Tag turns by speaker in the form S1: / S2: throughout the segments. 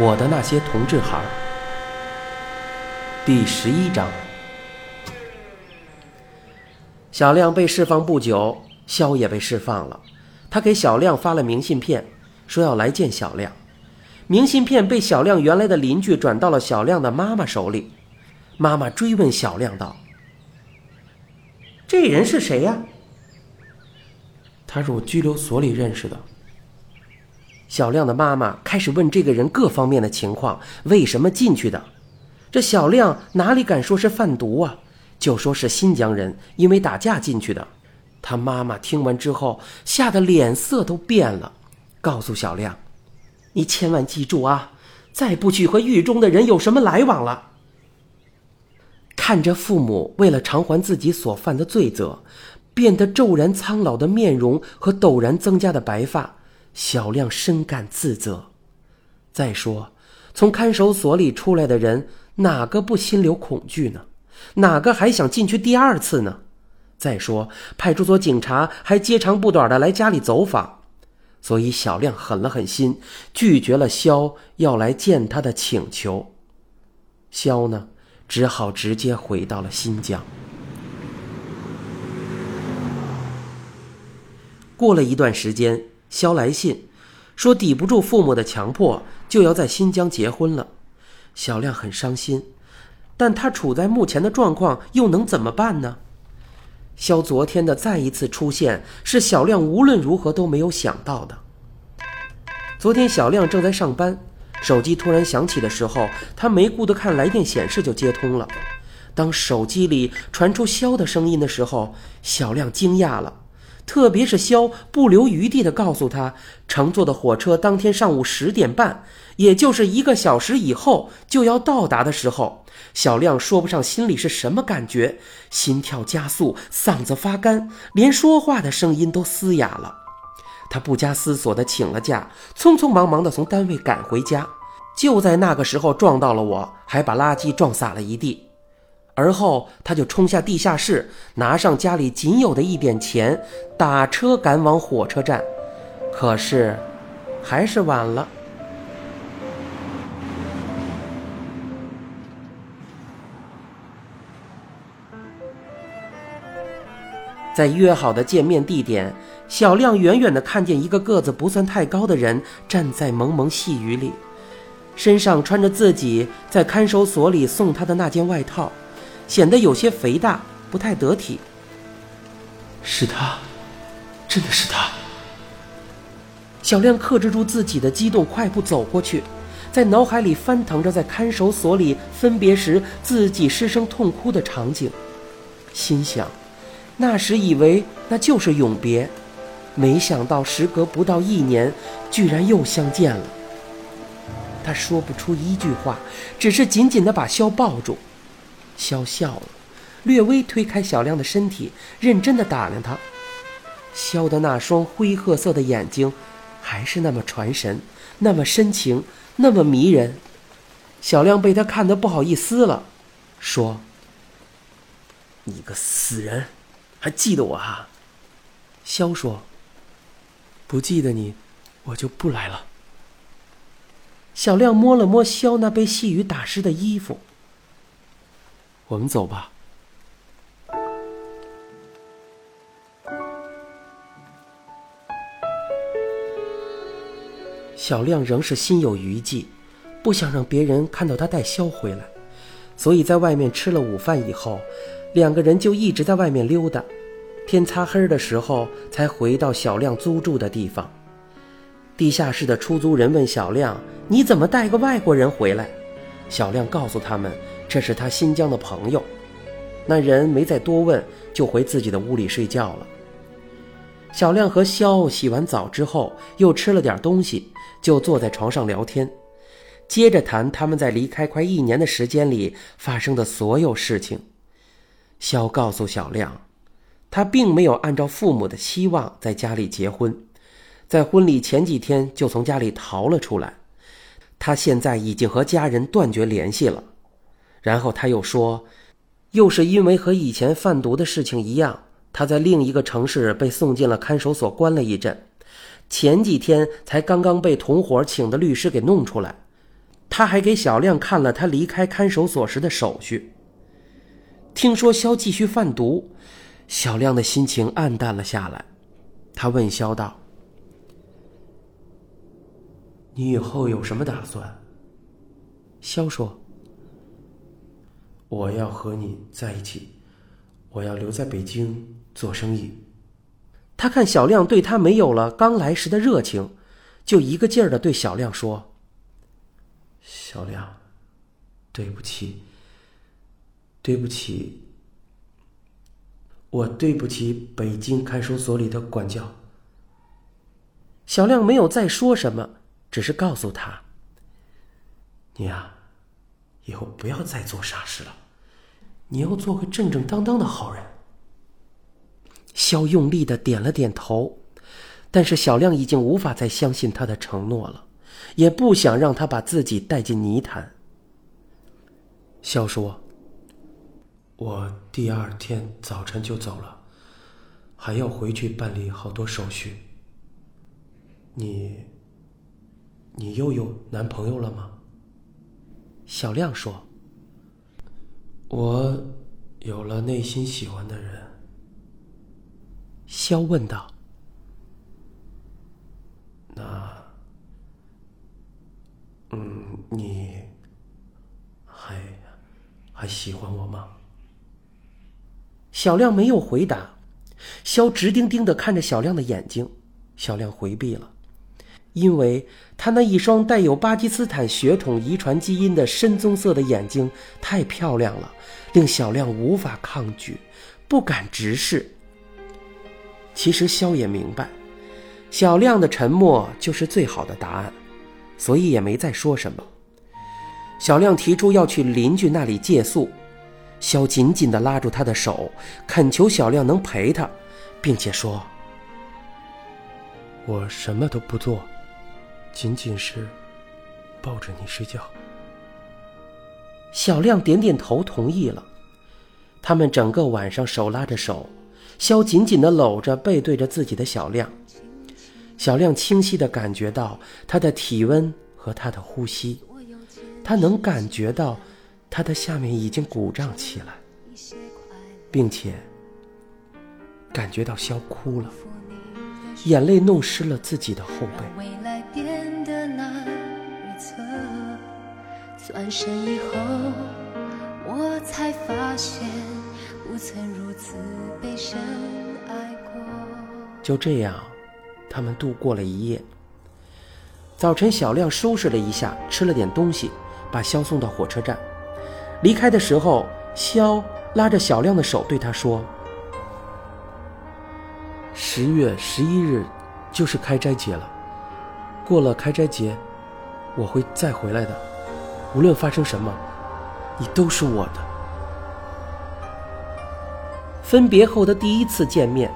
S1: 我的那些同志孩儿，第十一章。小亮被释放不久，肖也被释放了。他给小亮发了明信片，说要来见小亮。明信片被小亮原来的邻居转到了小亮的妈妈手里。妈妈追问小亮道：“这人是谁呀？”他是我拘留所里认识的。小亮的妈妈开始问这个人各方面的情况，为什么进去的？这小亮哪里敢说是贩毒啊？就说是新疆人，因为打架进去的。他妈妈听完之后，吓得脸色都变了，告诉小亮：“你千万记住啊，再不去和狱中的人有什么来往了。”看着父母为了偿还自己所犯的罪责，变得骤然苍老的面容和陡然增加的白发。小亮深感自责。再说，从看守所里出来的人，哪个不心留恐惧呢？哪个还想进去第二次呢？再说，派出所警察还接长不短的来家里走访，所以小亮狠了狠心，拒绝了肖要来见他的请求。肖呢，只好直接回到了新疆。过了一段时间。肖来信，说抵不住父母的强迫，就要在新疆结婚了。小亮很伤心，但他处在目前的状况，又能怎么办呢？肖昨天的再一次出现，是小亮无论如何都没有想到的。昨天小亮正在上班，手机突然响起的时候，他没顾得看来电显示就接通了。当手机里传出肖的声音的时候，小亮惊讶了。特别是肖不留余地地告诉他，乘坐的火车当天上午十点半，也就是一个小时以后就要到达的时候，小亮说不上心里是什么感觉，心跳加速，嗓子发干，连说话的声音都嘶哑了。他不加思索地请了假，匆匆忙忙地从单位赶回家，就在那个时候撞到了我，还把垃圾撞洒了一地。而后，他就冲下地下室，拿上家里仅有的一点钱，打车赶往火车站。可是，还是晚了。在约好的见面地点，小亮远远的看见一个个子不算太高的人站在蒙蒙细雨里，身上穿着自己在看守所里送他的那件外套。显得有些肥大，不太得体。
S2: 是他，真的是他。
S1: 小亮克制住自己的激动，快步走过去，在脑海里翻腾着在看守所里分别时自己失声痛哭的场景，心想：那时以为那就是永别，没想到时隔不到一年，居然又相见了。他说不出一句话，只是紧紧地把肖抱住。萧笑了，略微推开小亮的身体，认真的打量他。萧的那双灰褐色的眼睛，还是那么传神，那么深情，那么迷人。小亮被他看得不好意思了，说：“你个死人，还记得我啊？”萧说：“
S2: 不记得你，我就不来了。”
S1: 小亮摸了摸萧那被细雨打湿的衣服。
S2: 我们走吧。
S1: 小亮仍是心有余悸，不想让别人看到他带肖回来，所以在外面吃了午饭以后，两个人就一直在外面溜达。天擦黑的时候，才回到小亮租住的地方。地下室的出租人问小亮：“你怎么带个外国人回来？”小亮告诉他们。这是他新疆的朋友，那人没再多问，就回自己的屋里睡觉了。小亮和肖洗完澡之后，又吃了点东西，就坐在床上聊天，接着谈他们在离开快一年的时间里发生的所有事情。肖告诉小亮，他并没有按照父母的期望在家里结婚，在婚礼前几天就从家里逃了出来，他现在已经和家人断绝联系了。然后他又说，又是因为和以前贩毒的事情一样，他在另一个城市被送进了看守所，关了一阵，前几天才刚刚被同伙请的律师给弄出来，他还给小亮看了他离开看守所时的手续。听说肖继续贩毒，小亮的心情黯淡了下来。他问肖道：“
S2: 你以后有什么打算？”
S1: 肖说：“
S2: 我要和你在一起，我要留在北京做生意。”
S1: 他看小亮对他没有了刚来时的热情，就一个劲儿的对小亮说：“
S2: 小亮，对不起，对不起，我对不起北京看守所里的管教。”
S1: 小亮没有再说什么，只是告诉他：“
S2: 你呀，以后不要再做傻事了，你要做个正正当当的好人。”
S1: 肖用力的点了点头，但是小亮已经无法再相信他的承诺了，也不想让他把自己带进泥潭。
S2: 肖说：“我第二天早晨就走了，还要回去办理好多手续。你，你又有男朋友了吗？”
S1: 小亮说：“
S2: 我有了内心喜欢的人。”
S1: 肖问道：“
S2: 那，嗯，你还还喜欢我吗？”
S1: 小亮没有回答。肖直盯盯的看着小亮的眼睛，小亮回避了，因为他那一双带有巴基斯坦血统遗传基因的深棕色的眼睛太漂亮了，令小亮无法抗拒，不敢直视。其实肖也明白，小亮的沉默就是最好的答案，所以也没再说什么。小亮提出要去邻居那里借宿，肖紧紧地拉住他的手，恳求小亮能陪他，并且说：“
S2: 我什么都不做，仅仅是抱着你睡觉。”
S1: 小亮点点头，同意了。他们整个晚上手拉着手。肖紧紧地搂着背对着自己的小亮，小亮清晰地感觉到他的体温和他的呼吸，他能感觉到他的下面已经鼓胀起来，并且感觉到肖哭了，眼泪弄湿了自己的后背。转身以后，我才发现。不曾如此被深爱过。就这样，他们度过了一夜。早晨，小亮收拾了一下，吃了点东西，把肖送到火车站。离开的时候，肖拉着小亮的手对他说：“
S2: 十月十一日就是开斋节了，过了开斋节，我会再回来的。无论发生什么，你都是我的。”
S1: 分别后的第一次见面，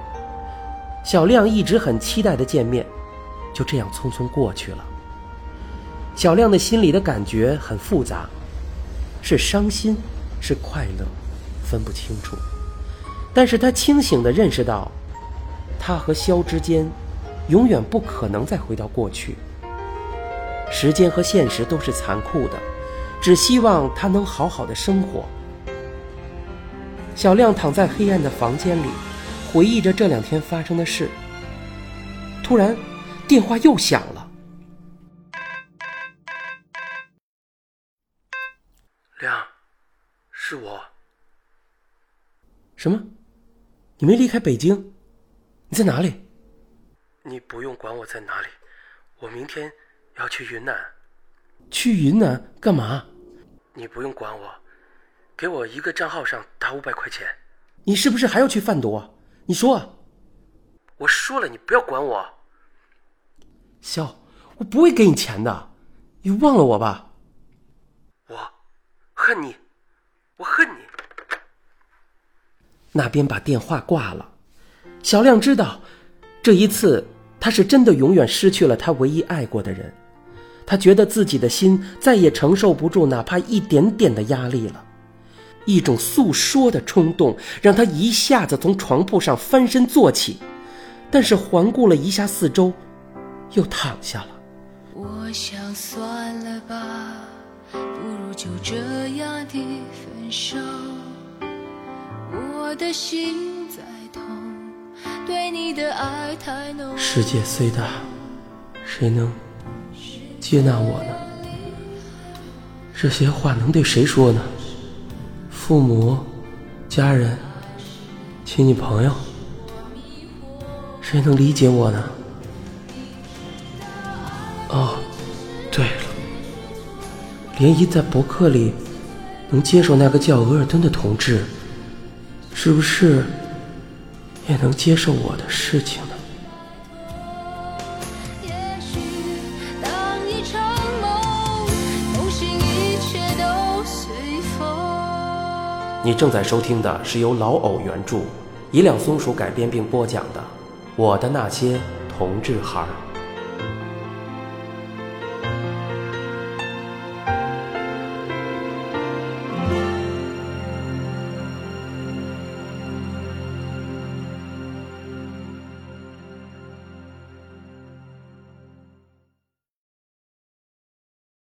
S1: 小亮一直很期待的见面，就这样匆匆过去了。小亮的心里的感觉很复杂，是伤心，是快乐，分不清楚。但是他清醒的认识到，他和肖之间，永远不可能再回到过去。时间和现实都是残酷的，只希望他能好好的生活。小亮躺在黑暗的房间里，回忆着这两天发生的事。突然，电话又响了。
S2: 亮，是我。
S1: 什么？你没离开北京？你在哪里？
S2: 你不用管我在哪里，我明天要去云南。
S1: 去云南干嘛？
S2: 你不用管我。给我一个账号上打五百块钱，
S1: 你是不是还要去贩毒？你说，
S2: 我说了，你不要管我。
S1: 肖，我不会给你钱的，你忘了我吧？
S2: 我恨你，我恨你。
S1: 那边把电话挂了，小亮知道，这一次他是真的永远失去了他唯一爱过的人，他觉得自己的心再也承受不住哪怕一点点的压力了。一种诉说的冲动让他一下子从床铺上翻身坐起，但是环顾了一下四周，又躺下了。
S3: 我想算了吧，这样的分手，我的心在痛，对你的爱太浓。
S1: 世界虽大，谁能接纳我呢？这些话能对谁说呢？父母、家人、亲戚朋友，谁能理解我呢？哦，对了，涟漪在博客里能接受那个叫额尔登的同志，是不是也能接受我的事情呢？
S4: 你正在收听的是由老偶原著、一辆松鼠改编并播讲的《我的那些同志孩儿》。